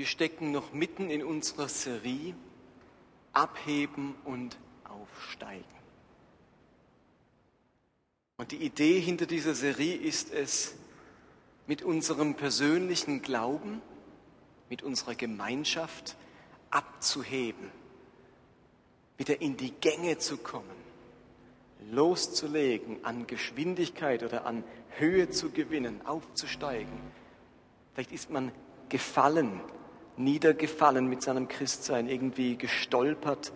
Wir stecken noch mitten in unserer Serie Abheben und Aufsteigen. Und die Idee hinter dieser Serie ist es, mit unserem persönlichen Glauben, mit unserer Gemeinschaft abzuheben, wieder in die Gänge zu kommen, loszulegen, an Geschwindigkeit oder an Höhe zu gewinnen, aufzusteigen. Vielleicht ist man gefallen niedergefallen mit seinem Christsein, irgendwie gestolpert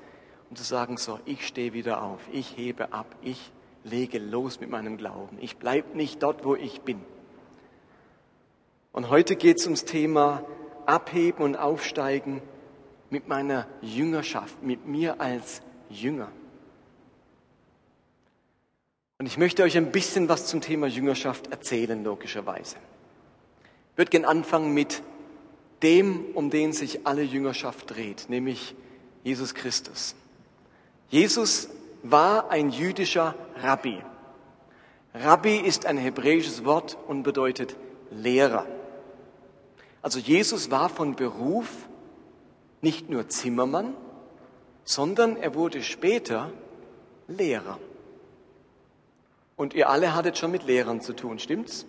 und zu sagen, so, ich stehe wieder auf, ich hebe ab, ich lege los mit meinem Glauben, ich bleibe nicht dort, wo ich bin. Und heute geht es ums Thema Abheben und Aufsteigen mit meiner Jüngerschaft, mit mir als Jünger. Und ich möchte euch ein bisschen was zum Thema Jüngerschaft erzählen, logischerweise. Ich würde gerne anfangen mit dem, um den sich alle Jüngerschaft dreht, nämlich Jesus Christus. Jesus war ein jüdischer Rabbi. Rabbi ist ein hebräisches Wort und bedeutet Lehrer. Also Jesus war von Beruf nicht nur Zimmermann, sondern er wurde später Lehrer. Und ihr alle hattet schon mit Lehrern zu tun, stimmt's?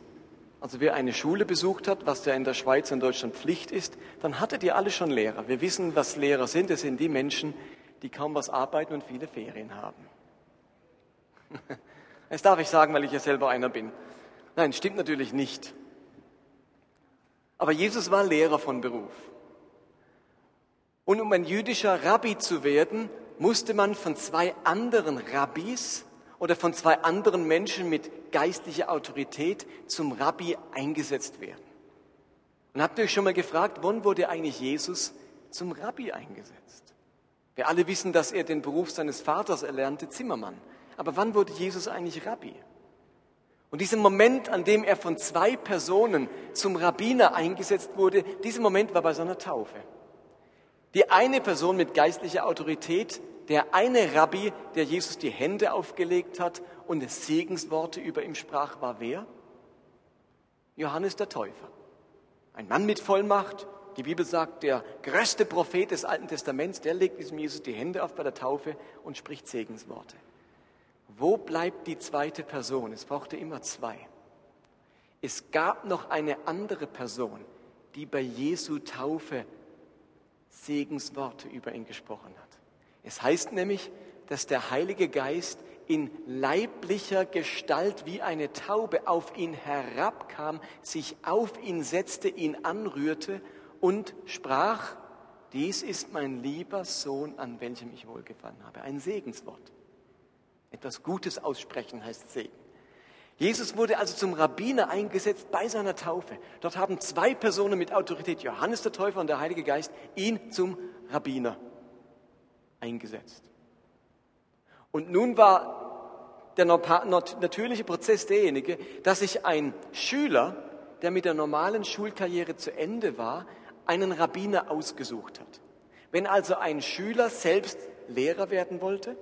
Also wer eine Schule besucht hat, was ja in der Schweiz und Deutschland Pflicht ist, dann hattet ihr alle schon Lehrer. Wir wissen, was Lehrer sind. Das sind die Menschen, die kaum was arbeiten und viele Ferien haben. Das darf ich sagen, weil ich ja selber einer bin. Nein, stimmt natürlich nicht. Aber Jesus war Lehrer von Beruf. Und um ein jüdischer Rabbi zu werden, musste man von zwei anderen Rabbis oder von zwei anderen Menschen mit geistlicher Autorität zum Rabbi eingesetzt werden. Und habt ihr euch schon mal gefragt, wann wurde eigentlich Jesus zum Rabbi eingesetzt? Wir alle wissen, dass er den Beruf seines Vaters erlernte, Zimmermann. Aber wann wurde Jesus eigentlich Rabbi? Und dieser Moment, an dem er von zwei Personen zum Rabbiner eingesetzt wurde, dieser Moment war bei seiner Taufe. Die eine Person mit geistlicher Autorität der eine Rabbi, der Jesus die Hände aufgelegt hat und Segensworte über ihm sprach, war wer? Johannes der Täufer. Ein Mann mit Vollmacht. Die Bibel sagt, der größte Prophet des Alten Testaments, der legt diesem Jesus die Hände auf bei der Taufe und spricht Segensworte. Wo bleibt die zweite Person? Es brauchte immer zwei. Es gab noch eine andere Person, die bei Jesu Taufe Segensworte über ihn gesprochen hat. Es heißt nämlich, dass der Heilige Geist in leiblicher Gestalt wie eine Taube auf ihn herabkam, sich auf ihn setzte, ihn anrührte und sprach, dies ist mein lieber Sohn, an welchem ich wohlgefallen habe. Ein Segenswort. Etwas Gutes aussprechen heißt Segen. Jesus wurde also zum Rabbiner eingesetzt bei seiner Taufe. Dort haben zwei Personen mit Autorität, Johannes der Täufer und der Heilige Geist, ihn zum Rabbiner eingesetzt. Und nun war der natürliche Prozess derjenige, dass sich ein Schüler, der mit der normalen Schulkarriere zu Ende war, einen Rabbiner ausgesucht hat. Wenn also ein Schüler selbst Lehrer werden wollte,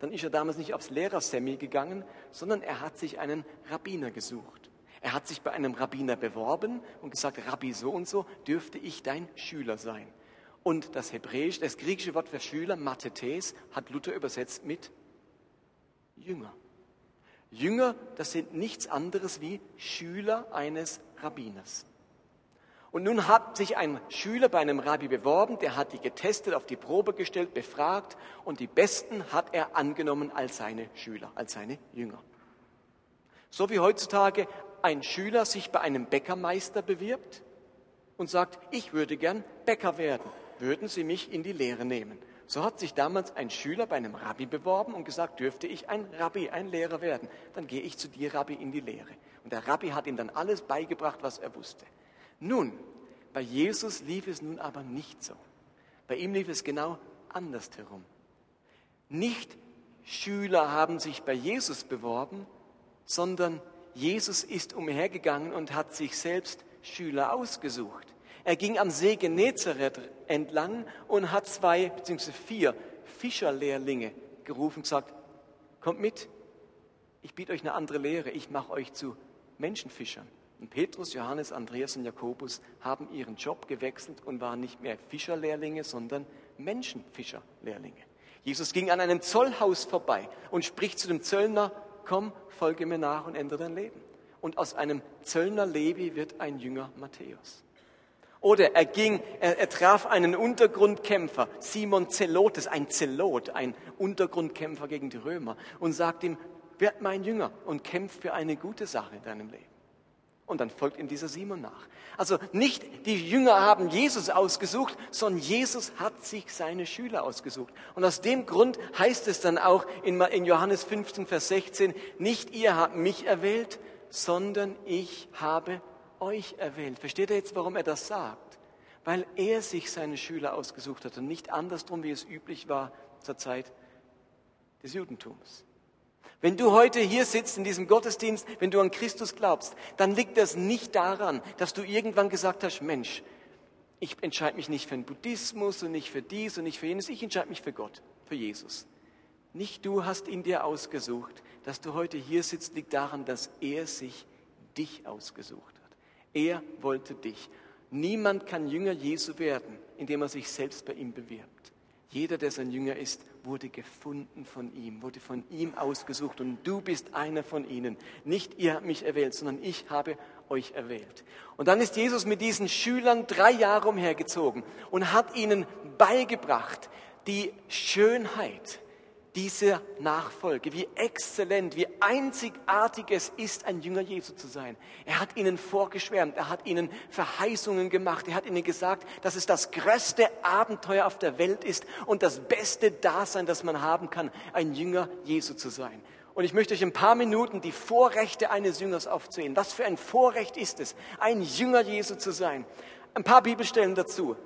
dann ist er damals nicht aufs Lehrersemi gegangen, sondern er hat sich einen Rabbiner gesucht. Er hat sich bei einem Rabbiner beworben und gesagt, Rabbi so und so, dürfte ich dein Schüler sein. Und das hebräische, das griechische Wort für Schüler, Mathetes, hat Luther übersetzt mit Jünger. Jünger, das sind nichts anderes wie Schüler eines Rabbiners. Und nun hat sich ein Schüler bei einem Rabbi beworben, der hat die getestet, auf die Probe gestellt, befragt und die Besten hat er angenommen als seine Schüler, als seine Jünger. So wie heutzutage ein Schüler sich bei einem Bäckermeister bewirbt und sagt, ich würde gern Bäcker werden würden Sie mich in die Lehre nehmen. So hat sich damals ein Schüler bei einem Rabbi beworben und gesagt, dürfte ich ein Rabbi, ein Lehrer werden, dann gehe ich zu dir, Rabbi, in die Lehre. Und der Rabbi hat ihm dann alles beigebracht, was er wusste. Nun, bei Jesus lief es nun aber nicht so. Bei ihm lief es genau andersherum. Nicht Schüler haben sich bei Jesus beworben, sondern Jesus ist umhergegangen und hat sich selbst Schüler ausgesucht. Er ging am See Genezareth entlang und hat zwei bzw. vier Fischerlehrlinge gerufen und gesagt, kommt mit, ich biete euch eine andere Lehre, ich mache euch zu Menschenfischern. Und Petrus, Johannes, Andreas und Jakobus haben ihren Job gewechselt und waren nicht mehr Fischerlehrlinge, sondern Menschenfischerlehrlinge. Jesus ging an einem Zollhaus vorbei und spricht zu dem Zöllner, komm, folge mir nach und ändere dein Leben. Und aus einem Zöllner Levi wird ein Jünger Matthäus. Oder er ging, er, er traf einen Untergrundkämpfer, Simon Zelotes, ein Zelot, ein Untergrundkämpfer gegen die Römer, und sagt ihm, werd mein Jünger und kämpf für eine gute Sache in deinem Leben. Und dann folgt ihm dieser Simon nach. Also nicht die Jünger haben Jesus ausgesucht, sondern Jesus hat sich seine Schüler ausgesucht. Und aus dem Grund heißt es dann auch in Johannes 15, Vers 16, nicht ihr habt mich erwählt, sondern ich habe euch erwählt. Versteht ihr jetzt, warum er das sagt? Weil er sich seine Schüler ausgesucht hat und nicht andersrum, wie es üblich war zur Zeit des Judentums. Wenn du heute hier sitzt in diesem Gottesdienst, wenn du an Christus glaubst, dann liegt das nicht daran, dass du irgendwann gesagt hast, Mensch, ich entscheide mich nicht für den Buddhismus und nicht für dies und nicht für jenes, ich entscheide mich für Gott, für Jesus. Nicht du hast ihn dir ausgesucht. Dass du heute hier sitzt, liegt daran, dass er sich dich ausgesucht. Er wollte dich. Niemand kann Jünger Jesu werden, indem er sich selbst bei ihm bewirbt. Jeder, der sein Jünger ist, wurde gefunden von ihm, wurde von ihm ausgesucht und du bist einer von ihnen. Nicht ihr habt mich erwählt, sondern ich habe euch erwählt. Und dann ist Jesus mit diesen Schülern drei Jahre umhergezogen und hat ihnen beigebracht, die Schönheit, dieser Nachfolge, wie exzellent, wie einzigartig es ist, ein Jünger Jesu zu sein. Er hat ihnen vorgeschwärmt, er hat ihnen Verheißungen gemacht, er hat ihnen gesagt, dass es das größte Abenteuer auf der Welt ist und das beste Dasein, das man haben kann, ein Jünger Jesu zu sein. Und ich möchte euch ein paar Minuten die Vorrechte eines Jüngers aufzählen. Was für ein Vorrecht ist es, ein Jünger Jesu zu sein? Ein paar Bibelstellen dazu.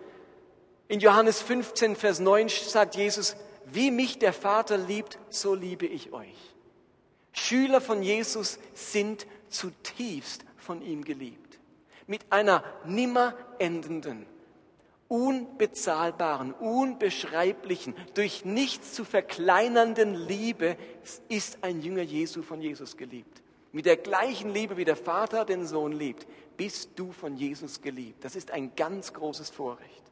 In Johannes 15, Vers 9 sagt Jesus, wie mich der Vater liebt, so liebe ich euch. Schüler von Jesus sind zutiefst von ihm geliebt. Mit einer nimmer endenden, unbezahlbaren, unbeschreiblichen, durch nichts zu verkleinernden Liebe ist ein Jünger Jesu von Jesus geliebt. Mit der gleichen Liebe, wie der Vater den Sohn liebt, bist du von Jesus geliebt. Das ist ein ganz großes Vorrecht.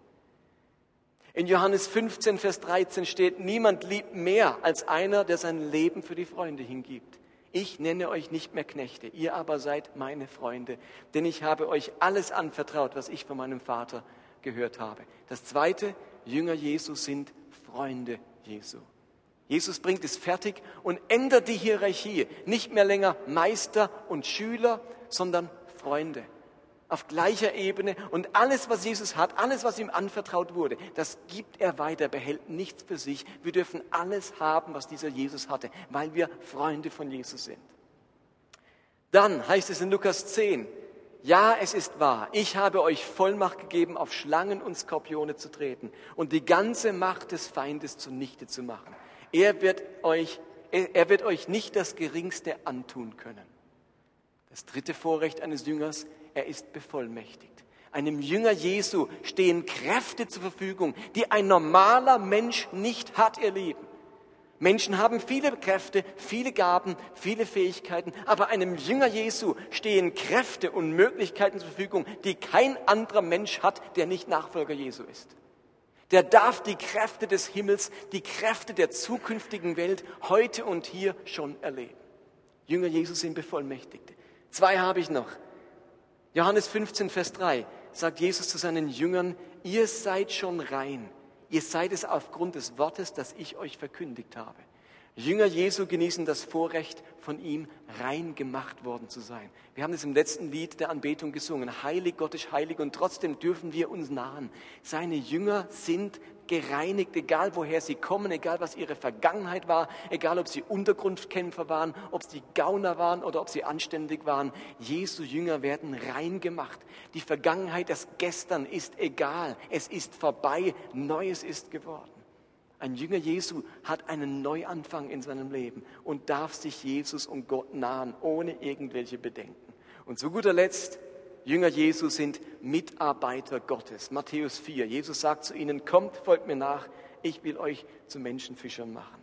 In Johannes 15, Vers 13 steht, niemand liebt mehr als einer, der sein Leben für die Freunde hingibt. Ich nenne euch nicht mehr Knechte, ihr aber seid meine Freunde, denn ich habe euch alles anvertraut, was ich von meinem Vater gehört habe. Das zweite, Jünger Jesu sind Freunde Jesu. Jesus bringt es fertig und ändert die Hierarchie. Nicht mehr länger Meister und Schüler, sondern Freunde auf gleicher Ebene und alles, was Jesus hat, alles, was ihm anvertraut wurde, das gibt er weiter, behält nichts für sich. Wir dürfen alles haben, was dieser Jesus hatte, weil wir Freunde von Jesus sind. Dann heißt es in Lukas 10, ja, es ist wahr, ich habe euch Vollmacht gegeben, auf Schlangen und Skorpione zu treten und die ganze Macht des Feindes zunichte zu machen. Er wird euch, er wird euch nicht das Geringste antun können. Das dritte Vorrecht eines Jüngers, er ist bevollmächtigt. Einem Jünger Jesu stehen Kräfte zur Verfügung, die ein normaler Mensch nicht hat, ihr Lieben. Menschen haben viele Kräfte, viele Gaben, viele Fähigkeiten, aber einem Jünger Jesu stehen Kräfte und Möglichkeiten zur Verfügung, die kein anderer Mensch hat, der nicht Nachfolger Jesu ist. Der darf die Kräfte des Himmels, die Kräfte der zukünftigen Welt heute und hier schon erleben. Jünger Jesu sind Bevollmächtigte. Zwei habe ich noch. Johannes 15, Vers 3 sagt Jesus zu seinen Jüngern, ihr seid schon rein. Ihr seid es aufgrund des Wortes, das ich euch verkündigt habe. Jünger Jesu genießen das Vorrecht, von ihm rein gemacht worden zu sein. Wir haben es im letzten Lied der Anbetung gesungen. Heilig, Gott ist heilig und trotzdem dürfen wir uns nahen. Seine Jünger sind gereinigt, egal woher sie kommen, egal was ihre Vergangenheit war, egal ob sie Untergrundkämpfer waren, ob sie Gauner waren oder ob sie anständig waren. Jesu Jünger werden rein gemacht. Die Vergangenheit, das Gestern ist egal. Es ist vorbei. Neues ist geworden. Ein Jünger Jesu hat einen Neuanfang in seinem Leben und darf sich Jesus und Gott nahen, ohne irgendwelche Bedenken. Und zu guter Letzt, Jünger Jesu sind Mitarbeiter Gottes. Matthäus 4. Jesus sagt zu ihnen, kommt, folgt mir nach, ich will euch zu Menschenfischern machen.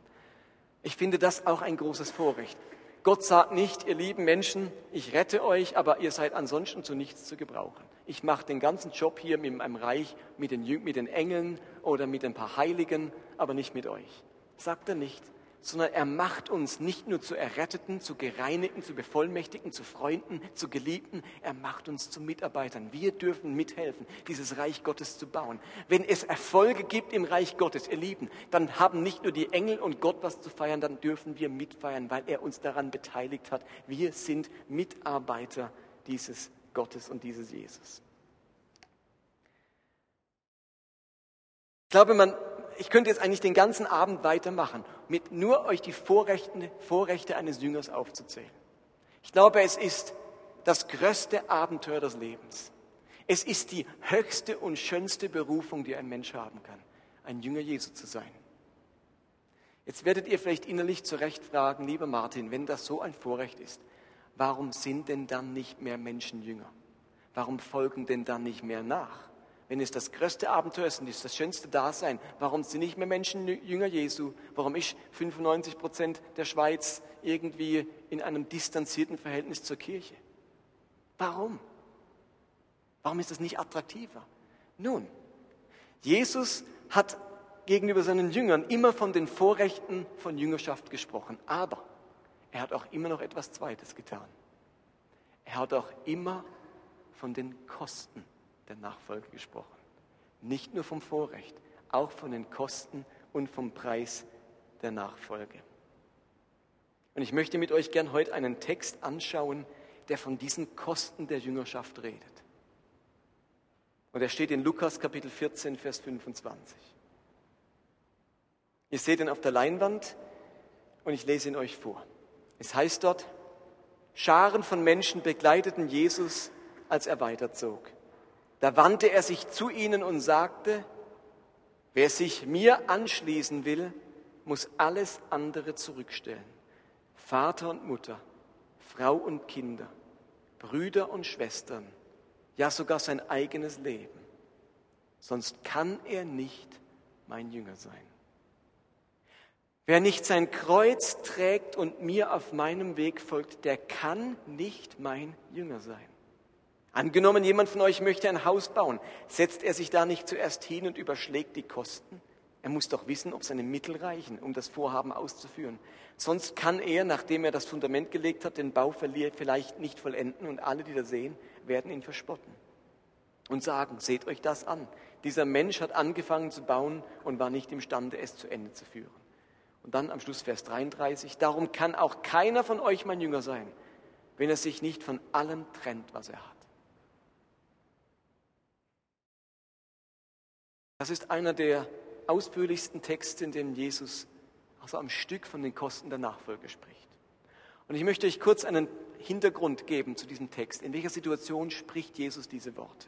Ich finde das auch ein großes Vorrecht. Gott sagt nicht, ihr lieben Menschen, ich rette euch, aber ihr seid ansonsten zu nichts zu gebrauchen. Ich mache den ganzen Job hier mit meinem Reich, mit den, mit den Engeln oder mit ein paar Heiligen, aber nicht mit euch. Sagt er nicht, sondern er macht uns nicht nur zu Erretteten, zu Gereinigten, zu Bevollmächtigten, zu Freunden, zu Geliebten, er macht uns zu Mitarbeitern. Wir dürfen mithelfen, dieses Reich Gottes zu bauen. Wenn es Erfolge gibt im Reich Gottes, ihr Lieben, dann haben nicht nur die Engel und Gott was zu feiern, dann dürfen wir mitfeiern, weil er uns daran beteiligt hat. Wir sind Mitarbeiter dieses Gottes und dieses Jesus. Ich glaube, man ich könnte jetzt eigentlich den ganzen Abend weitermachen, mit nur euch die Vorrechte, Vorrechte eines Jüngers aufzuzählen. Ich glaube, es ist das größte Abenteuer des Lebens. Es ist die höchste und schönste Berufung, die ein Mensch haben kann, ein Jünger Jesu zu sein. Jetzt werdet ihr vielleicht innerlich zurecht fragen, lieber Martin, wenn das so ein Vorrecht ist, warum sind denn dann nicht mehr Menschen Jünger? Warum folgen denn dann nicht mehr nach? Wenn es das größte Abenteuer ist und das schönste Dasein, warum sind nicht mehr Menschen Jünger Jesu? Warum ist 95 Prozent der Schweiz irgendwie in einem distanzierten Verhältnis zur Kirche? Warum? Warum ist das nicht attraktiver? Nun, Jesus hat gegenüber seinen Jüngern immer von den Vorrechten von Jüngerschaft gesprochen, aber er hat auch immer noch etwas Zweites getan. Er hat auch immer von den Kosten der Nachfolge gesprochen. Nicht nur vom Vorrecht, auch von den Kosten und vom Preis der Nachfolge. Und ich möchte mit euch gern heute einen Text anschauen, der von diesen Kosten der Jüngerschaft redet. Und er steht in Lukas Kapitel 14, Vers 25. Ihr seht ihn auf der Leinwand und ich lese ihn euch vor. Es heißt dort, Scharen von Menschen begleiteten Jesus, als er weiterzog. Da wandte er sich zu ihnen und sagte, wer sich mir anschließen will, muss alles andere zurückstellen. Vater und Mutter, Frau und Kinder, Brüder und Schwestern, ja sogar sein eigenes Leben. Sonst kann er nicht mein Jünger sein. Wer nicht sein Kreuz trägt und mir auf meinem Weg folgt, der kann nicht mein Jünger sein. Angenommen, jemand von euch möchte ein Haus bauen, setzt er sich da nicht zuerst hin und überschlägt die Kosten? Er muss doch wissen, ob seine Mittel reichen, um das Vorhaben auszuführen. Sonst kann er, nachdem er das Fundament gelegt hat, den Bau vielleicht nicht vollenden und alle, die da sehen, werden ihn verspotten und sagen, seht euch das an. Dieser Mensch hat angefangen zu bauen und war nicht imstande, es zu Ende zu führen. Und dann am Schluss Vers 33, darum kann auch keiner von euch mein Jünger sein, wenn er sich nicht von allem trennt, was er hat. Das ist einer der ausführlichsten Texte, in dem Jesus also am Stück von den Kosten der Nachfolge spricht. Und ich möchte euch kurz einen Hintergrund geben zu diesem Text. In welcher Situation spricht Jesus diese Worte?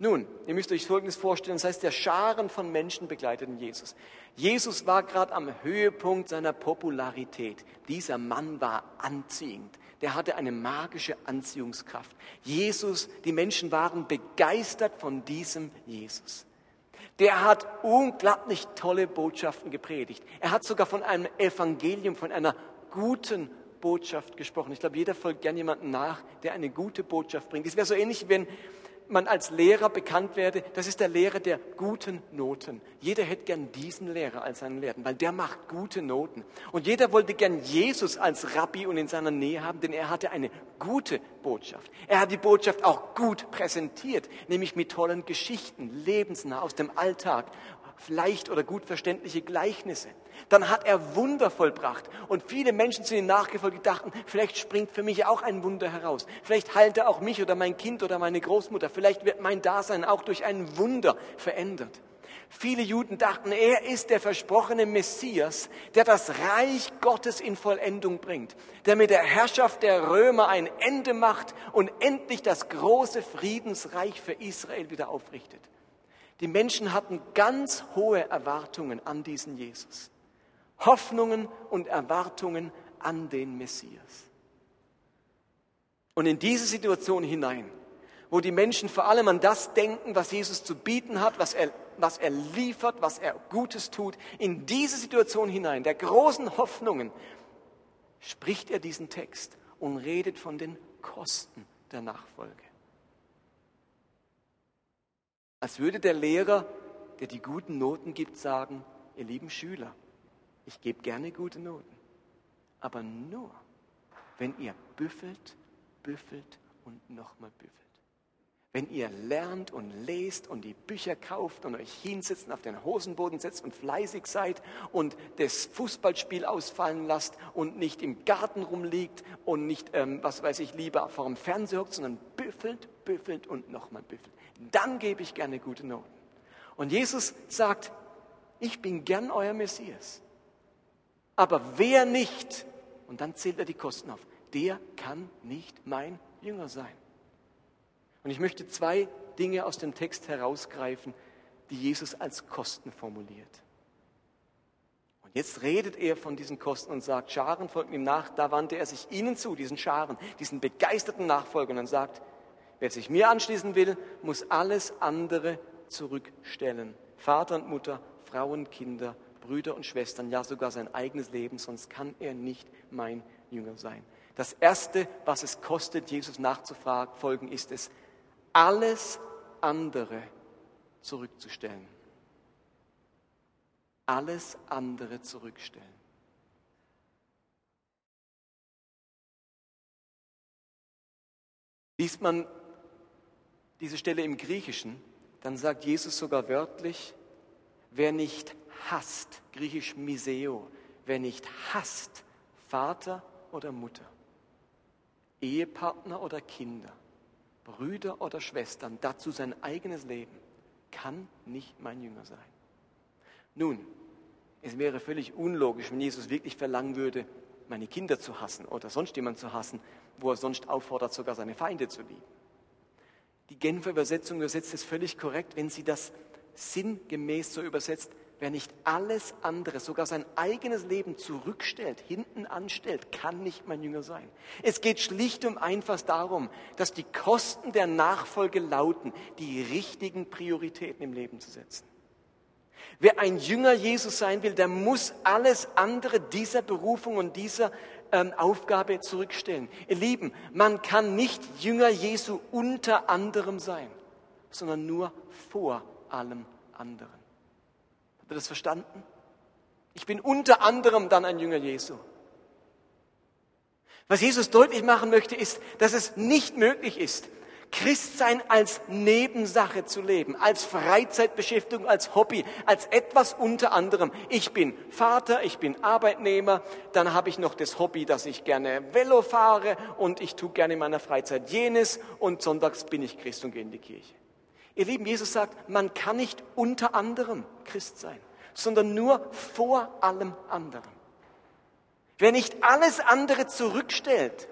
Nun, ihr müsst euch Folgendes vorstellen, das heißt, der Scharen von Menschen begleiteten Jesus. Jesus war gerade am Höhepunkt seiner Popularität. Dieser Mann war anziehend. Der hatte eine magische Anziehungskraft. Jesus, die Menschen waren begeistert von diesem Jesus der hat unglaublich tolle Botschaften gepredigt. Er hat sogar von einem Evangelium, von einer guten Botschaft gesprochen. Ich glaube, jeder folgt gern jemanden nach, der eine gute Botschaft bringt. Es wäre so ähnlich, wenn man als Lehrer bekannt werde, das ist der Lehrer der guten Noten. Jeder hätte gern diesen Lehrer als seinen Lehrer, weil der macht gute Noten. Und jeder wollte gern Jesus als Rabbi und in seiner Nähe haben, denn er hatte eine gute Botschaft. Er hat die Botschaft auch gut präsentiert, nämlich mit tollen Geschichten, lebensnah aus dem Alltag leicht oder gut verständliche Gleichnisse. Dann hat er Wunder vollbracht und viele Menschen sind ihm nachgefolgt, dachten, vielleicht springt für mich auch ein Wunder heraus. Vielleicht heilt er auch mich oder mein Kind oder meine Großmutter. Vielleicht wird mein Dasein auch durch ein Wunder verändert. Viele Juden dachten, er ist der versprochene Messias, der das Reich Gottes in Vollendung bringt, der mit der Herrschaft der Römer ein Ende macht und endlich das große Friedensreich für Israel wieder aufrichtet. Die Menschen hatten ganz hohe Erwartungen an diesen Jesus. Hoffnungen und Erwartungen an den Messias. Und in diese Situation hinein, wo die Menschen vor allem an das denken, was Jesus zu bieten hat, was er, was er liefert, was er Gutes tut, in diese Situation hinein, der großen Hoffnungen, spricht er diesen Text und redet von den Kosten der Nachfolge. Als würde der Lehrer, der die guten Noten gibt, sagen, ihr lieben Schüler, ich gebe gerne gute Noten, aber nur, wenn ihr büffelt, büffelt und nochmal büffelt. Wenn ihr lernt und lest und die Bücher kauft und euch hinsetzt und auf den Hosenboden setzt und fleißig seid und das Fußballspiel ausfallen lasst und nicht im Garten rumliegt und nicht, ähm, was weiß ich, lieber vor dem Fernseher hockt, sondern büffelt, büffelt und nochmal büffelt. Dann gebe ich gerne gute Noten. Und Jesus sagt, ich bin gern euer Messias. Aber wer nicht, und dann zählt er die Kosten auf, der kann nicht mein Jünger sein. Und ich möchte zwei Dinge aus dem Text herausgreifen, die Jesus als Kosten formuliert. Und jetzt redet er von diesen Kosten und sagt, Scharen folgen ihm nach. Da wandte er sich ihnen zu, diesen Scharen, diesen begeisterten Nachfolgern und sagt, wer sich mir anschließen will, muss alles andere zurückstellen. Vater und Mutter, Frauen, Kinder, Brüder und Schwestern, ja sogar sein eigenes Leben, sonst kann er nicht mein Jünger sein. Das Erste, was es kostet, Jesus nachzufolgen, ist es, alles andere zurückzustellen. Alles andere zurückstellen. Liest man diese Stelle im Griechischen, dann sagt Jesus sogar wörtlich, wer nicht hasst, griechisch Miseo, wer nicht hasst, Vater oder Mutter, Ehepartner oder Kinder, Brüder oder Schwestern, dazu sein eigenes Leben, kann nicht mein Jünger sein. Nun, es wäre völlig unlogisch, wenn Jesus wirklich verlangen würde, meine Kinder zu hassen oder sonst jemand zu hassen, wo er sonst auffordert, sogar seine Feinde zu lieben. Die Genfer Übersetzung übersetzt es völlig korrekt, wenn sie das sinngemäß so übersetzt, Wer nicht alles andere, sogar sein eigenes Leben zurückstellt, hinten anstellt, kann nicht mein Jünger sein. Es geht schlicht und einfach darum, dass die Kosten der Nachfolge lauten, die richtigen Prioritäten im Leben zu setzen. Wer ein Jünger Jesus sein will, der muss alles andere dieser Berufung und dieser ähm, Aufgabe zurückstellen. Ihr Lieben, man kann nicht Jünger Jesu unter anderem sein, sondern nur vor allem anderen. Habt ihr das verstanden? Ich bin unter anderem dann ein Jünger Jesu. Was Jesus deutlich machen möchte, ist, dass es nicht möglich ist, Christsein als Nebensache zu leben, als Freizeitbeschäftigung, als Hobby, als etwas unter anderem. Ich bin Vater, ich bin Arbeitnehmer, dann habe ich noch das Hobby, dass ich gerne Velo fahre und ich tue gerne in meiner Freizeit jenes und sonntags bin ich Christ und gehe in die Kirche. Ihr Lieben, Jesus sagt, man kann nicht unter anderem Christ sein, sondern nur vor allem anderen. Wer nicht alles andere zurückstellt,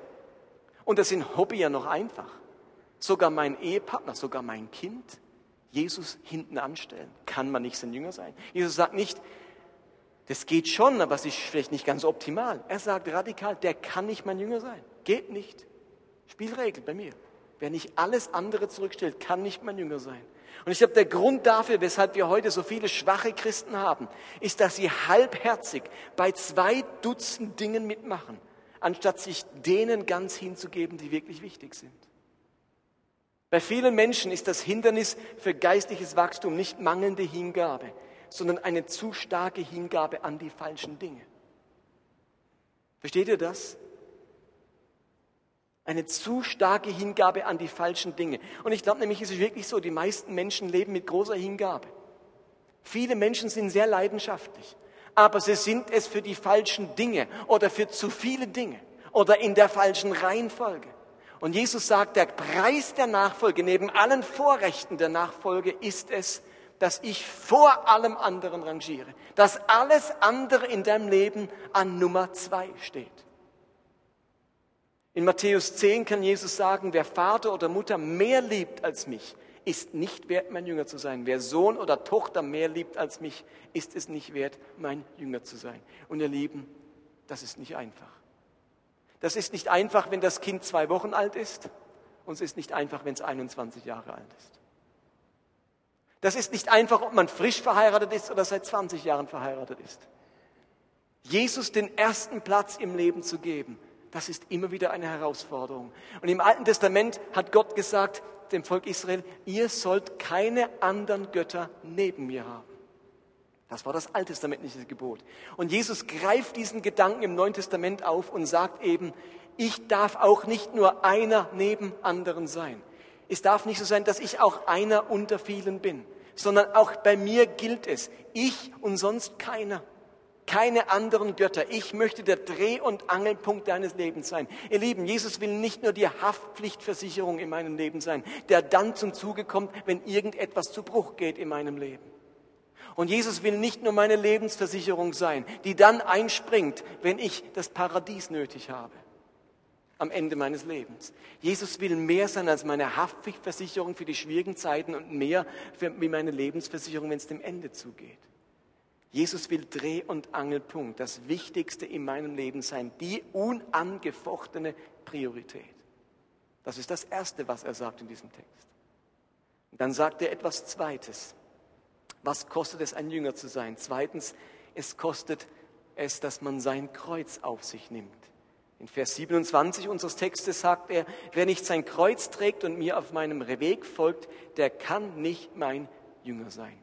und das sind Hobby ja noch einfach, sogar mein Ehepartner, sogar mein Kind, Jesus hinten anstellen, kann man nicht sein Jünger sein. Jesus sagt nicht, das geht schon, aber es ist vielleicht nicht ganz optimal. Er sagt radikal, der kann nicht mein Jünger sein. Geht nicht. Spielregel bei mir. Wer nicht alles andere zurückstellt, kann nicht mein Jünger sein. Und ich glaube, der Grund dafür, weshalb wir heute so viele schwache Christen haben, ist, dass sie halbherzig bei zwei Dutzend Dingen mitmachen, anstatt sich denen ganz hinzugeben, die wirklich wichtig sind. Bei vielen Menschen ist das Hindernis für geistliches Wachstum nicht mangelnde Hingabe, sondern eine zu starke Hingabe an die falschen Dinge. Versteht ihr das? Eine zu starke Hingabe an die falschen Dinge. Und ich glaube nämlich, es ist wirklich so, die meisten Menschen leben mit großer Hingabe. Viele Menschen sind sehr leidenschaftlich, aber sie sind es für die falschen Dinge oder für zu viele Dinge oder in der falschen Reihenfolge. Und Jesus sagt, der Preis der Nachfolge neben allen Vorrechten der Nachfolge ist es, dass ich vor allem anderen rangiere, dass alles andere in deinem Leben an Nummer zwei steht. In Matthäus 10 kann Jesus sagen, wer Vater oder Mutter mehr liebt als mich, ist nicht wert, mein Jünger zu sein. Wer Sohn oder Tochter mehr liebt als mich, ist es nicht wert, mein Jünger zu sein. Und ihr Lieben, das ist nicht einfach. Das ist nicht einfach, wenn das Kind zwei Wochen alt ist. Und es ist nicht einfach, wenn es 21 Jahre alt ist. Das ist nicht einfach, ob man frisch verheiratet ist oder seit 20 Jahren verheiratet ist. Jesus den ersten Platz im Leben zu geben, das ist immer wieder eine Herausforderung. Und im Alten Testament hat Gott gesagt dem Volk Israel, ihr sollt keine anderen Götter neben mir haben. Das war das alttestamentliche Gebot. Und Jesus greift diesen Gedanken im Neuen Testament auf und sagt eben, ich darf auch nicht nur einer neben anderen sein. Es darf nicht so sein, dass ich auch einer unter vielen bin, sondern auch bei mir gilt es, ich und sonst keiner keine anderen Götter. Ich möchte der Dreh- und Angelpunkt deines Lebens sein. Ihr Lieben, Jesus will nicht nur die Haftpflichtversicherung in meinem Leben sein, der dann zum Zuge kommt, wenn irgendetwas zu Bruch geht in meinem Leben. Und Jesus will nicht nur meine Lebensversicherung sein, die dann einspringt, wenn ich das Paradies nötig habe am Ende meines Lebens. Jesus will mehr sein als meine Haftpflichtversicherung für die schwierigen Zeiten und mehr wie meine Lebensversicherung, wenn es dem Ende zugeht. Jesus will Dreh- und Angelpunkt, das Wichtigste in meinem Leben sein, die unangefochtene Priorität. Das ist das Erste, was er sagt in diesem Text. Und dann sagt er etwas Zweites. Was kostet es, ein Jünger zu sein? Zweitens, es kostet es, dass man sein Kreuz auf sich nimmt. In Vers 27 unseres Textes sagt er, wer nicht sein Kreuz trägt und mir auf meinem Weg folgt, der kann nicht mein Jünger sein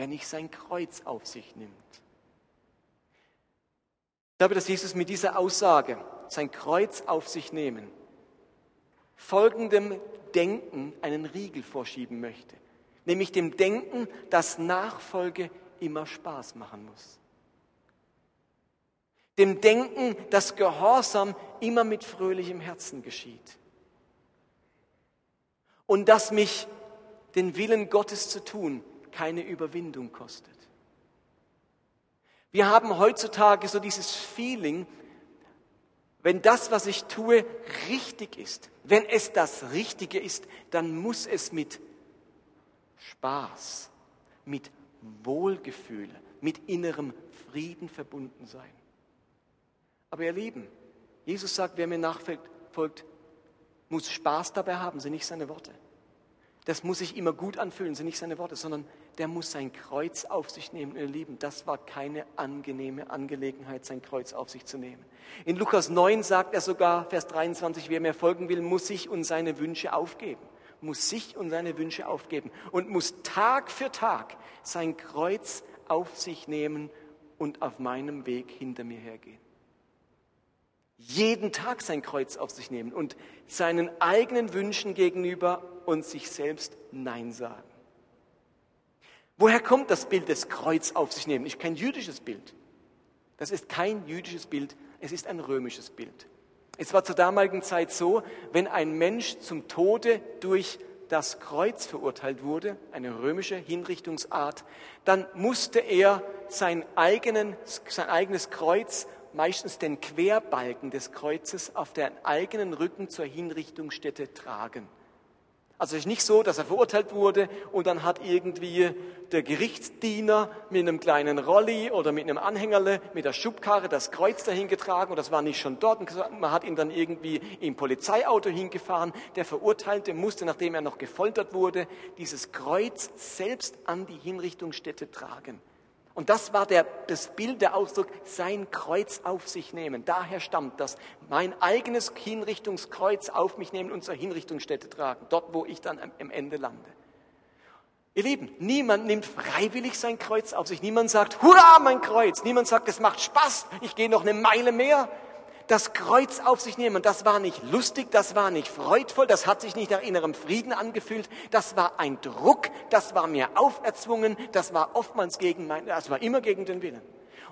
wer nicht sein Kreuz auf sich nimmt. Ich glaube, dass Jesus mit dieser Aussage, sein Kreuz auf sich nehmen, folgendem Denken einen Riegel vorschieben möchte. Nämlich dem Denken, dass Nachfolge immer Spaß machen muss. Dem Denken, dass Gehorsam immer mit fröhlichem Herzen geschieht. Und dass mich den Willen Gottes zu tun keine Überwindung kostet. Wir haben heutzutage so dieses Feeling, wenn das, was ich tue, richtig ist, wenn es das Richtige ist, dann muss es mit Spaß, mit Wohlgefühl, mit innerem Frieden verbunden sein. Aber ihr Lieben, Jesus sagt, wer mir nachfolgt, muss Spaß dabei haben, sind nicht seine Worte. Das muss sich immer gut anfühlen, sind nicht seine Worte, sondern der muss sein Kreuz auf sich nehmen. Ihr Lieben, das war keine angenehme Angelegenheit, sein Kreuz auf sich zu nehmen. In Lukas 9 sagt er sogar, Vers 23, wer mir folgen will, muss sich und seine Wünsche aufgeben. Muss sich und seine Wünsche aufgeben und muss Tag für Tag sein Kreuz auf sich nehmen und auf meinem Weg hinter mir hergehen jeden Tag sein Kreuz auf sich nehmen und seinen eigenen Wünschen gegenüber und sich selbst Nein sagen. Woher kommt das Bild des Kreuz auf sich nehmen? Ist kein jüdisches Bild. Das ist kein jüdisches Bild, es ist ein römisches Bild. Es war zur damaligen Zeit so, wenn ein Mensch zum Tode durch das Kreuz verurteilt wurde, eine römische Hinrichtungsart, dann musste er sein, eigenen, sein eigenes Kreuz meistens den Querbalken des Kreuzes auf den eigenen Rücken zur Hinrichtungsstätte tragen. Also es ist nicht so, dass er verurteilt wurde und dann hat irgendwie der Gerichtsdiener mit einem kleinen Rolli oder mit einem Anhängerle, mit der Schubkarre das Kreuz dahin getragen und das war nicht schon dort. Und man hat ihn dann irgendwie im Polizeiauto hingefahren. Der Verurteilte musste, nachdem er noch gefoltert wurde, dieses Kreuz selbst an die Hinrichtungsstätte tragen. Und das war der, das Bild, der Ausdruck, sein Kreuz auf sich nehmen. Daher stammt das. Mein eigenes Hinrichtungskreuz auf mich nehmen und zur Hinrichtungsstätte tragen. Dort, wo ich dann am Ende lande. Ihr Lieben, niemand nimmt freiwillig sein Kreuz auf sich. Niemand sagt, hurra, mein Kreuz. Niemand sagt, es macht Spaß, ich gehe noch eine Meile mehr das Kreuz auf sich nehmen. Das war nicht lustig, das war nicht freudvoll, das hat sich nicht nach innerem Frieden angefühlt, das war ein Druck, das war mir auferzwungen, das war oftmals gegen mein, das war immer gegen den Willen.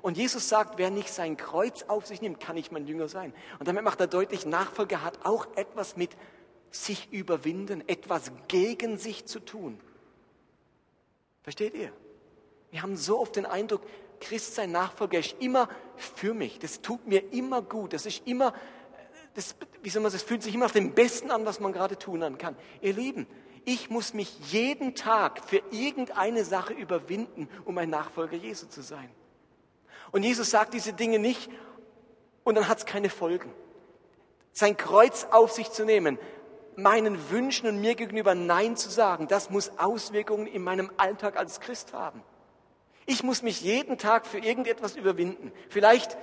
Und Jesus sagt, wer nicht sein Kreuz auf sich nimmt, kann nicht mein Jünger sein. Und damit macht er deutlich, Nachfolger hat auch etwas mit sich überwinden, etwas gegen sich zu tun. Versteht ihr? Wir haben so oft den Eindruck, Christ sein Nachfolger ist immer für mich. Das tut mir immer gut. Das ist immer, das, wie soll man das fühlt sich immer auf dem Besten an, was man gerade tun kann. Ihr Lieben, ich muss mich jeden Tag für irgendeine Sache überwinden, um ein Nachfolger Jesu zu sein. Und Jesus sagt diese Dinge nicht und dann hat es keine Folgen. Sein Kreuz auf sich zu nehmen, meinen Wünschen und mir gegenüber Nein zu sagen, das muss Auswirkungen in meinem Alltag als Christ haben. Ich muss mich jeden Tag für irgendetwas überwinden. Vielleicht äh,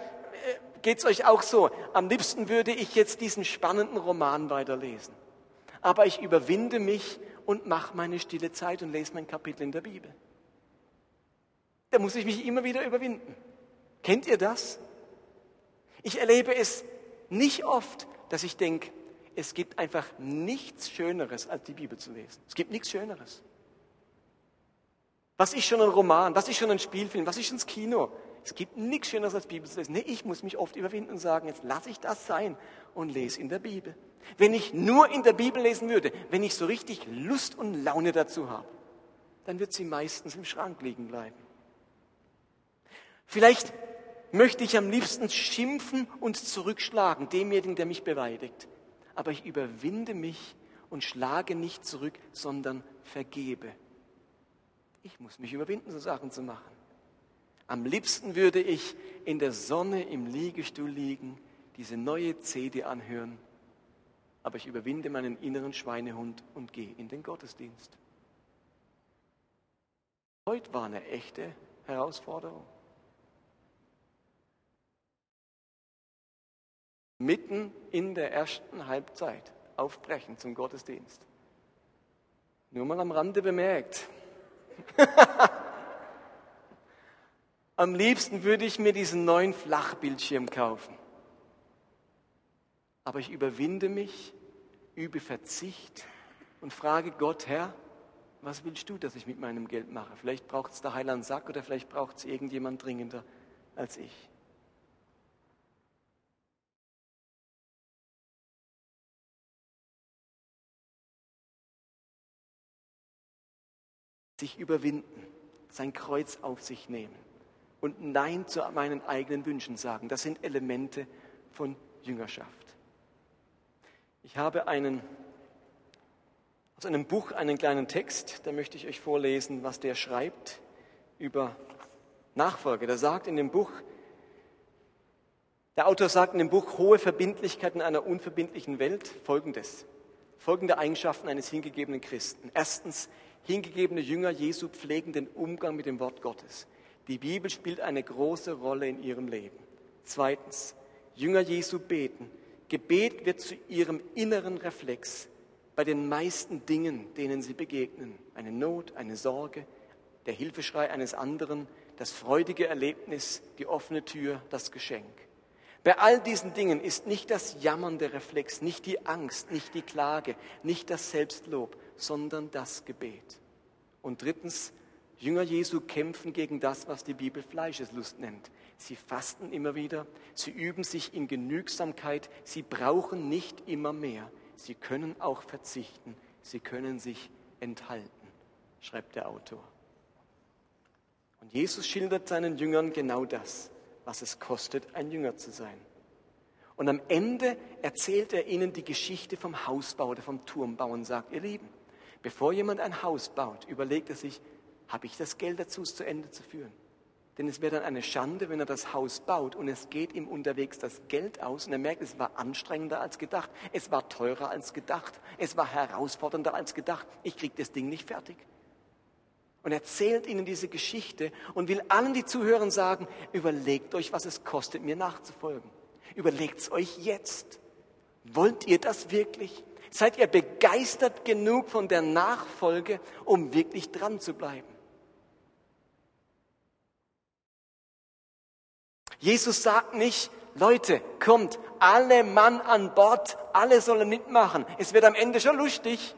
geht es euch auch so. Am liebsten würde ich jetzt diesen spannenden Roman weiterlesen. Aber ich überwinde mich und mache meine stille Zeit und lese mein Kapitel in der Bibel. Da muss ich mich immer wieder überwinden. Kennt ihr das? Ich erlebe es nicht oft, dass ich denke, es gibt einfach nichts Schöneres, als die Bibel zu lesen. Es gibt nichts Schöneres. Was ist schon ein Roman? Was ist schon ein Spielfilm? Was ist schon das Kino? Es gibt nichts Schöneres als Bibel zu lesen. Nee, ich muss mich oft überwinden und sagen, jetzt lasse ich das sein und lese in der Bibel. Wenn ich nur in der Bibel lesen würde, wenn ich so richtig Lust und Laune dazu habe, dann wird sie meistens im Schrank liegen bleiben. Vielleicht möchte ich am liebsten schimpfen und zurückschlagen, demjenigen, der mich beleidigt. Aber ich überwinde mich und schlage nicht zurück, sondern vergebe. Ich muss mich überwinden, so Sachen zu machen. Am liebsten würde ich in der Sonne im Liegestuhl liegen, diese neue CD anhören, aber ich überwinde meinen inneren Schweinehund und gehe in den Gottesdienst. Heute war eine echte Herausforderung. mitten in der ersten Halbzeit aufbrechen zum Gottesdienst. Nur mal am Rande bemerkt. Am liebsten würde ich mir diesen neuen Flachbildschirm kaufen. Aber ich überwinde mich, übe Verzicht und frage Gott, Herr, was willst du, dass ich mit meinem Geld mache? Vielleicht braucht es der Heiland Sack oder vielleicht braucht es irgendjemand dringender als ich. Sich überwinden, sein Kreuz auf sich nehmen und Nein zu meinen eigenen Wünschen sagen. Das sind Elemente von Jüngerschaft. Ich habe einen, aus einem Buch einen kleinen Text, da möchte ich euch vorlesen, was der schreibt über Nachfolge. Der sagt in dem Buch, der Autor sagt in dem Buch Hohe Verbindlichkeit in einer unverbindlichen Welt folgendes. Folgende Eigenschaften eines hingegebenen Christen. Erstens, Hingegebene Jünger Jesu pflegen den Umgang mit dem Wort Gottes. Die Bibel spielt eine große Rolle in ihrem Leben. Zweitens, Jünger Jesu beten. Gebet wird zu ihrem inneren Reflex bei den meisten Dingen, denen sie begegnen. Eine Not, eine Sorge, der Hilfeschrei eines anderen, das freudige Erlebnis, die offene Tür, das Geschenk. Bei all diesen Dingen ist nicht das Jammern der Reflex, nicht die Angst, nicht die Klage, nicht das Selbstlob, sondern das Gebet. Und drittens, Jünger Jesu kämpfen gegen das, was die Bibel Fleischeslust nennt. Sie fasten immer wieder, sie üben sich in Genügsamkeit, sie brauchen nicht immer mehr, sie können auch verzichten, sie können sich enthalten, schreibt der Autor. Und Jesus schildert seinen Jüngern genau das, was es kostet, ein Jünger zu sein. Und am Ende erzählt er ihnen die Geschichte vom Hausbau oder vom Turmbau und sagt, ihr Lieben, Bevor jemand ein Haus baut, überlegt er sich, habe ich das Geld dazu, es zu Ende zu führen? Denn es wäre dann eine Schande, wenn er das Haus baut und es geht ihm unterwegs das Geld aus und er merkt, es war anstrengender als gedacht, es war teurer als gedacht, es war herausfordernder als gedacht. Ich kriege das Ding nicht fertig. Und er erzählt ihnen diese Geschichte und will allen, die zuhören, sagen, überlegt euch, was es kostet, mir nachzufolgen. Überlegt es euch jetzt. Wollt ihr das wirklich? Seid ihr begeistert genug von der Nachfolge, um wirklich dran zu bleiben? Jesus sagt nicht, Leute, kommt, alle Mann an Bord, alle sollen mitmachen. Es wird am Ende schon lustig.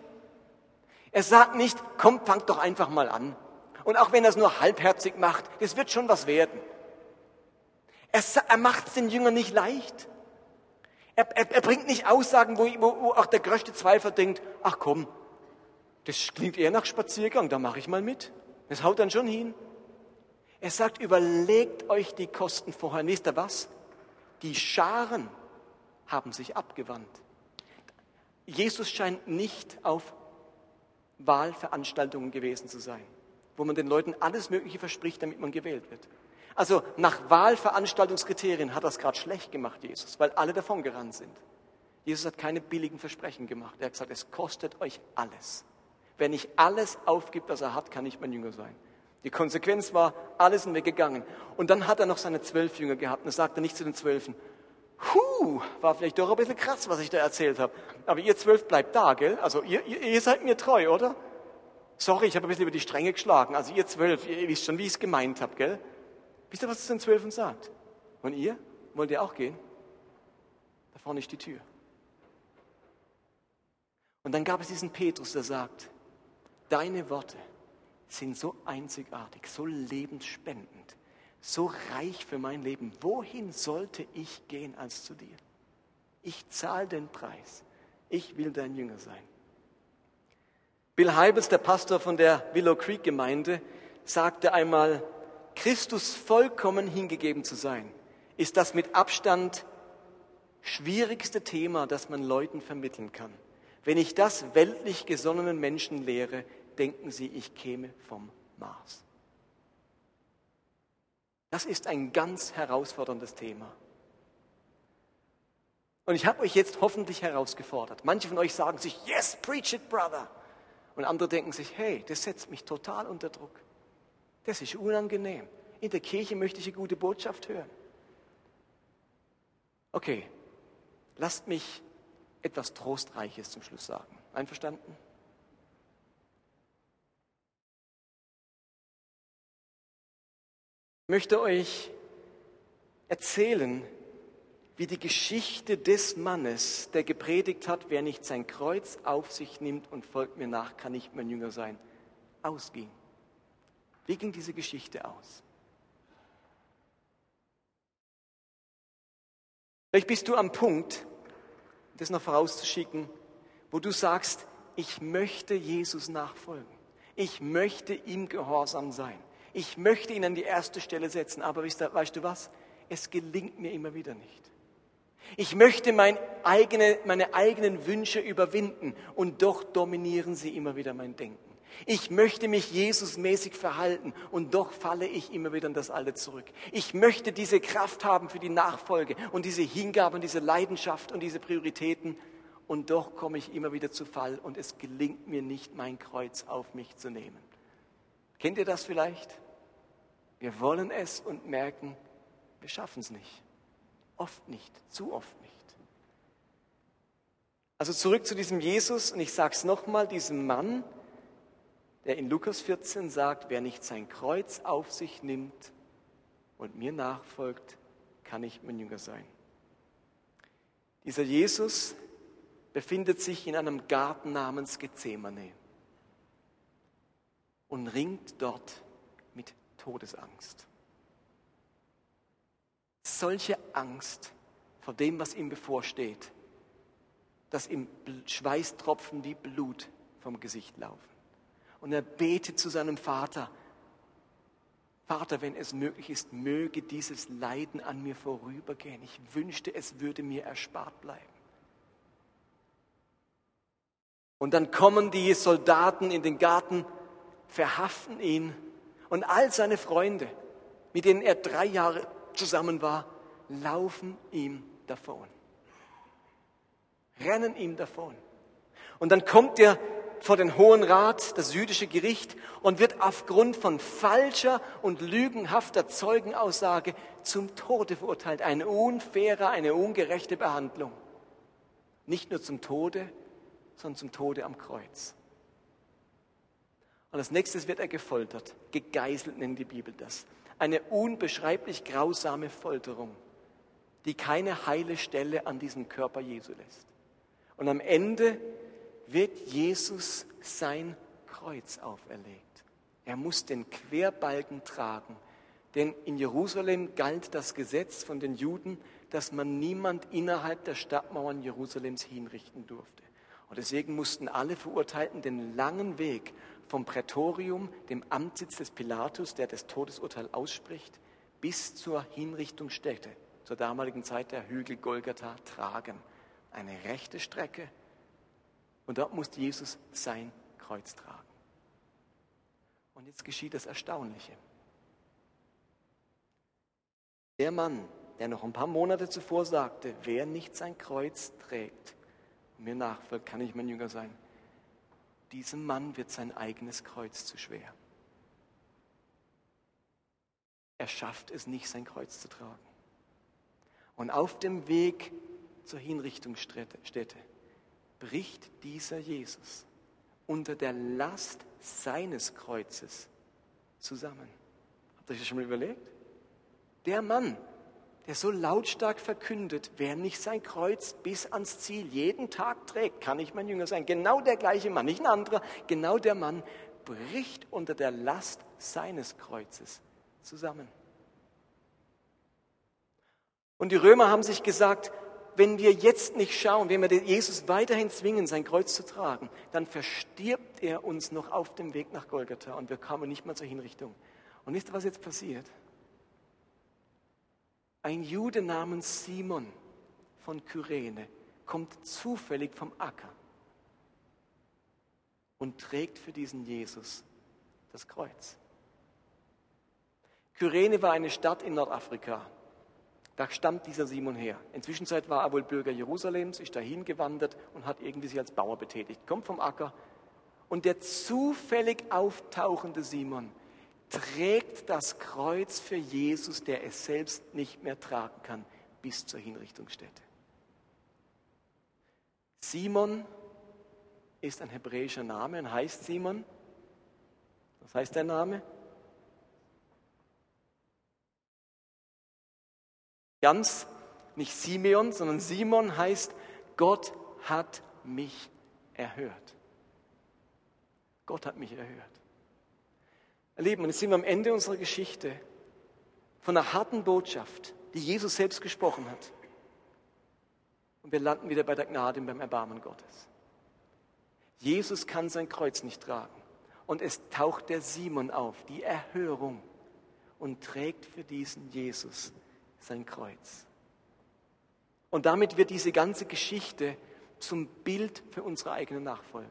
Er sagt nicht, kommt, fangt doch einfach mal an. Und auch wenn er es nur halbherzig macht, es wird schon was werden. Er, er macht es den Jüngern nicht leicht. Er, er, er bringt nicht Aussagen, wo, wo, auch der größte Zweifel denkt, ach komm, das klingt eher nach Spaziergang, da mache ich mal mit. Das haut dann schon hin. Er sagt, überlegt euch die Kosten vorher. Ihr was? Die Scharen haben sich abgewandt. Jesus scheint nicht auf Wahlveranstaltungen gewesen zu sein, wo man den Leuten alles Mögliche verspricht, damit man gewählt wird. Also nach Wahlveranstaltungskriterien hat das gerade schlecht gemacht, Jesus, weil alle davon gerannt sind. Jesus hat keine billigen Versprechen gemacht. Er hat gesagt, es kostet euch alles. Wer nicht alles aufgibt, was er hat, kann nicht mein Jünger sein. Die Konsequenz war, alle sind weggegangen. Und dann hat er noch seine zwölf Jünger gehabt und sagte nicht zu den Zwölfen, Huh, war vielleicht doch ein bisschen krass, was ich da erzählt habe. Aber ihr zwölf bleibt da, gell? Also ihr, ihr, ihr seid mir treu, oder? Sorry, ich habe ein bisschen über die Stränge geschlagen. Also ihr zwölf, ihr wisst schon, wie ich es gemeint habe, gell? Wisst ihr, was es den Zwölfen sagt? Und ihr? Wollt ihr auch gehen? Da vorne ist die Tür. Und dann gab es diesen Petrus, der sagt, deine Worte sind so einzigartig, so lebensspendend, so reich für mein Leben. Wohin sollte ich gehen als zu dir? Ich zahle den Preis. Ich will dein Jünger sein. Bill Heibels, der Pastor von der Willow Creek Gemeinde, sagte einmal, Christus vollkommen hingegeben zu sein, ist das mit Abstand schwierigste Thema, das man Leuten vermitteln kann. Wenn ich das weltlich gesonnenen Menschen lehre, denken sie, ich käme vom Mars. Das ist ein ganz herausforderndes Thema. Und ich habe euch jetzt hoffentlich herausgefordert. Manche von euch sagen sich, yes, preach it, brother. Und andere denken sich, hey, das setzt mich total unter Druck. Das ist unangenehm. In der Kirche möchte ich eine gute Botschaft hören. Okay, lasst mich etwas Trostreiches zum Schluss sagen. Einverstanden? Ich möchte euch erzählen, wie die Geschichte des Mannes, der gepredigt hat, wer nicht sein Kreuz auf sich nimmt und folgt mir nach, kann nicht mein Jünger sein, ausging. Wie ging diese Geschichte aus? Vielleicht bist du am Punkt, das noch vorauszuschicken, wo du sagst, ich möchte Jesus nachfolgen. Ich möchte ihm gehorsam sein. Ich möchte ihn an die erste Stelle setzen. Aber weißt du was? Es gelingt mir immer wieder nicht. Ich möchte mein eigene, meine eigenen Wünsche überwinden und doch dominieren sie immer wieder mein Denken. Ich möchte mich Jesusmäßig verhalten und doch falle ich immer wieder in das Alte zurück. Ich möchte diese Kraft haben für die Nachfolge und diese Hingabe und diese Leidenschaft und diese Prioritäten und doch komme ich immer wieder zu Fall und es gelingt mir nicht, mein Kreuz auf mich zu nehmen. Kennt ihr das vielleicht? Wir wollen es und merken, wir schaffen es nicht. Oft nicht, zu oft nicht. Also zurück zu diesem Jesus und ich sage es nochmal, diesem Mann, der in Lukas 14 sagt, wer nicht sein Kreuz auf sich nimmt und mir nachfolgt, kann nicht mein Jünger sein. Dieser Jesus befindet sich in einem Garten namens Gethsemane und ringt dort mit Todesangst solche Angst vor dem, was ihm bevorsteht, dass ihm Schweißtropfen wie Blut vom Gesicht laufen. Und er betet zu seinem Vater, Vater, wenn es möglich ist, möge dieses Leiden an mir vorübergehen. Ich wünschte, es würde mir erspart bleiben. Und dann kommen die Soldaten in den Garten, verhaften ihn und all seine Freunde, mit denen er drei Jahre zusammen war, laufen ihm davon. Rennen ihm davon. Und dann kommt er vor den Hohen Rat, das jüdische Gericht, und wird aufgrund von falscher und lügenhafter Zeugenaussage zum Tode verurteilt. Eine unfaire, eine ungerechte Behandlung. Nicht nur zum Tode, sondern zum Tode am Kreuz. Und als nächstes wird er gefoltert. Gegeißelt nennt die Bibel das eine unbeschreiblich grausame Folterung, die keine heile Stelle an diesem Körper Jesu lässt. Und am Ende wird Jesus sein Kreuz auferlegt. Er muss den Querbalken tragen, denn in Jerusalem galt das Gesetz von den Juden, dass man niemand innerhalb der Stadtmauern Jerusalems hinrichten durfte. Und deswegen mussten alle Verurteilten den langen Weg vom Prätorium, dem Amtssitz des Pilatus, der das Todesurteil ausspricht, bis zur Hinrichtungsstätte, zur damaligen Zeit der Hügel Golgatha, tragen. Eine rechte Strecke. Und dort musste Jesus sein Kreuz tragen. Und jetzt geschieht das Erstaunliche. Der Mann, der noch ein paar Monate zuvor sagte, wer nicht sein Kreuz trägt mir nachfolgt, kann nicht mein Jünger sein, diesem Mann wird sein eigenes Kreuz zu schwer. er schafft es nicht, sein Kreuz zu tragen. Und auf dem Weg zur Hinrichtungsstätte bricht dieser Jesus unter der Last seines Kreuzes zusammen. Habt ihr euch das schon mal überlegt? Der Mann, der so lautstark verkündet, wer nicht sein Kreuz bis ans Ziel jeden Tag trägt, kann nicht mein Jünger sein. Genau der gleiche Mann, nicht ein anderer, genau der Mann bricht unter der Last seines Kreuzes zusammen. Und die Römer haben sich gesagt, wenn wir jetzt nicht schauen, wenn wir Jesus weiterhin zwingen, sein Kreuz zu tragen, dann verstirbt er uns noch auf dem Weg nach Golgatha und wir kommen nicht mehr zur Hinrichtung. Und wisst ihr, was jetzt passiert? Ein Jude namens Simon von Kyrene kommt zufällig vom Acker und trägt für diesen Jesus das Kreuz. Kyrene war eine Stadt in Nordafrika. Da stammt dieser Simon her. Inzwischen war er wohl Bürger Jerusalems, ist dahin gewandert und hat irgendwie sich als Bauer betätigt. Kommt vom Acker. Und der zufällig auftauchende Simon trägt das Kreuz für Jesus, der es selbst nicht mehr tragen kann, bis zur Hinrichtungsstätte. Simon ist ein hebräischer Name und heißt Simon. Was heißt der Name? Ganz nicht Simeon, sondern Simon heißt, Gott hat mich erhört. Gott hat mich erhört. Erleben, und jetzt sind wir am Ende unserer Geschichte von einer harten Botschaft, die Jesus selbst gesprochen hat. Und wir landen wieder bei der Gnade und beim Erbarmen Gottes. Jesus kann sein Kreuz nicht tragen. Und es taucht der Simon auf, die Erhörung, und trägt für diesen Jesus sein Kreuz. Und damit wird diese ganze Geschichte zum Bild für unsere eigene Nachfolge.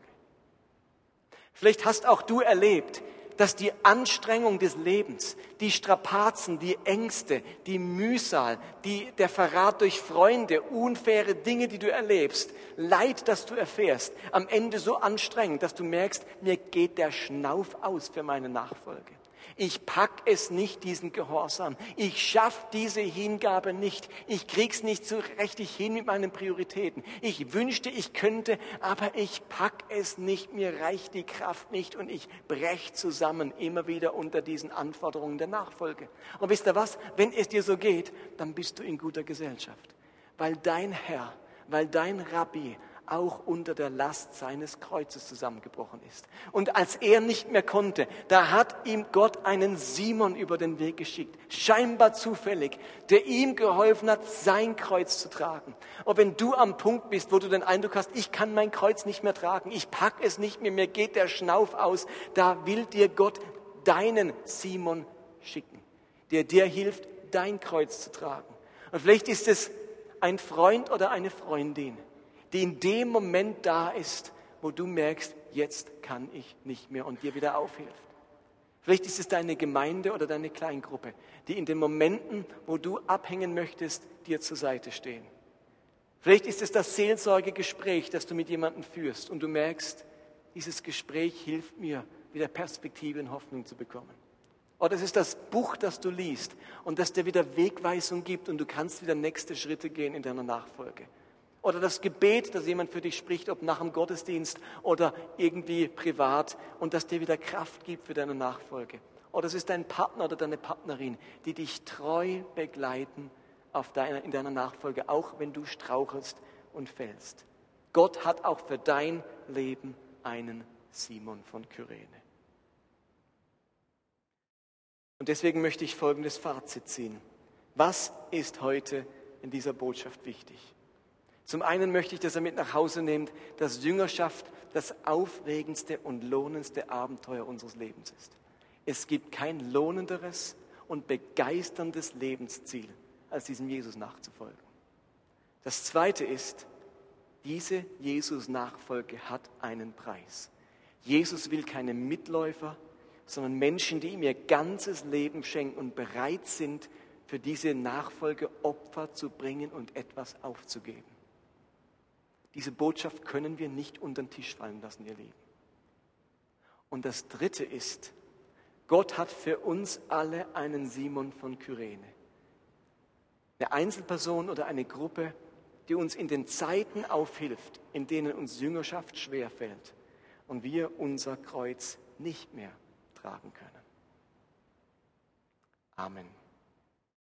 Vielleicht hast auch du erlebt, dass die Anstrengung des Lebens, die Strapazen, die Ängste, die Mühsal, die, der Verrat durch Freunde, unfaire Dinge, die du erlebst, Leid, das du erfährst, am Ende so anstrengend, dass du merkst, mir geht der Schnauf aus für meine Nachfolge. Ich pack es nicht, diesen Gehorsam. Ich schaff diese Hingabe nicht. Ich krieg's nicht so richtig hin mit meinen Prioritäten. Ich wünschte, ich könnte, aber ich pack es nicht. Mir reicht die Kraft nicht und ich brech zusammen immer wieder unter diesen Anforderungen der Nachfolge. Und wisst ihr was? Wenn es dir so geht, dann bist du in guter Gesellschaft. Weil dein Herr, weil dein Rabbi auch unter der Last seines Kreuzes zusammengebrochen ist. Und als er nicht mehr konnte, da hat ihm Gott einen Simon über den Weg geschickt, scheinbar zufällig, der ihm geholfen hat, sein Kreuz zu tragen. Und wenn du am Punkt bist, wo du den Eindruck hast, ich kann mein Kreuz nicht mehr tragen, ich pack es nicht mehr, mir geht der Schnauf aus, da will dir Gott deinen Simon schicken, der dir hilft, dein Kreuz zu tragen. Und vielleicht ist es ein Freund oder eine Freundin, die in dem Moment da ist, wo du merkst, jetzt kann ich nicht mehr und dir wieder aufhilft. Vielleicht ist es deine Gemeinde oder deine Kleingruppe, die in den Momenten, wo du abhängen möchtest, dir zur Seite stehen. Vielleicht ist es das Seelsorgegespräch, das du mit jemandem führst und du merkst, dieses Gespräch hilft mir, wieder Perspektive und Hoffnung zu bekommen. Oder es ist das Buch, das du liest und das dir wieder Wegweisung gibt und du kannst wieder nächste Schritte gehen in deiner Nachfolge. Oder das Gebet, das jemand für dich spricht, ob nach dem Gottesdienst oder irgendwie privat und das dir wieder Kraft gibt für deine Nachfolge. Oder es ist dein Partner oder deine Partnerin, die dich treu begleiten auf deiner, in deiner Nachfolge, auch wenn du strauchelst und fällst. Gott hat auch für dein Leben einen Simon von Kyrene. Und deswegen möchte ich folgendes Fazit ziehen. Was ist heute in dieser Botschaft wichtig? Zum einen möchte ich, dass er mit nach Hause nimmt, dass Jüngerschaft das aufregendste und lohnendste Abenteuer unseres Lebens ist. Es gibt kein lohnenderes und begeisterndes Lebensziel, als diesem Jesus nachzufolgen. Das zweite ist, diese Jesus-Nachfolge hat einen Preis. Jesus will keine Mitläufer, sondern Menschen, die ihm ihr ganzes Leben schenken und bereit sind, für diese Nachfolge Opfer zu bringen und etwas aufzugeben. Diese Botschaft können wir nicht unter den Tisch fallen lassen, ihr Lieben. Und das Dritte ist, Gott hat für uns alle einen Simon von Kyrene. Eine Einzelperson oder eine Gruppe, die uns in den Zeiten aufhilft, in denen uns Jüngerschaft schwerfällt und wir unser Kreuz nicht mehr tragen können. Amen.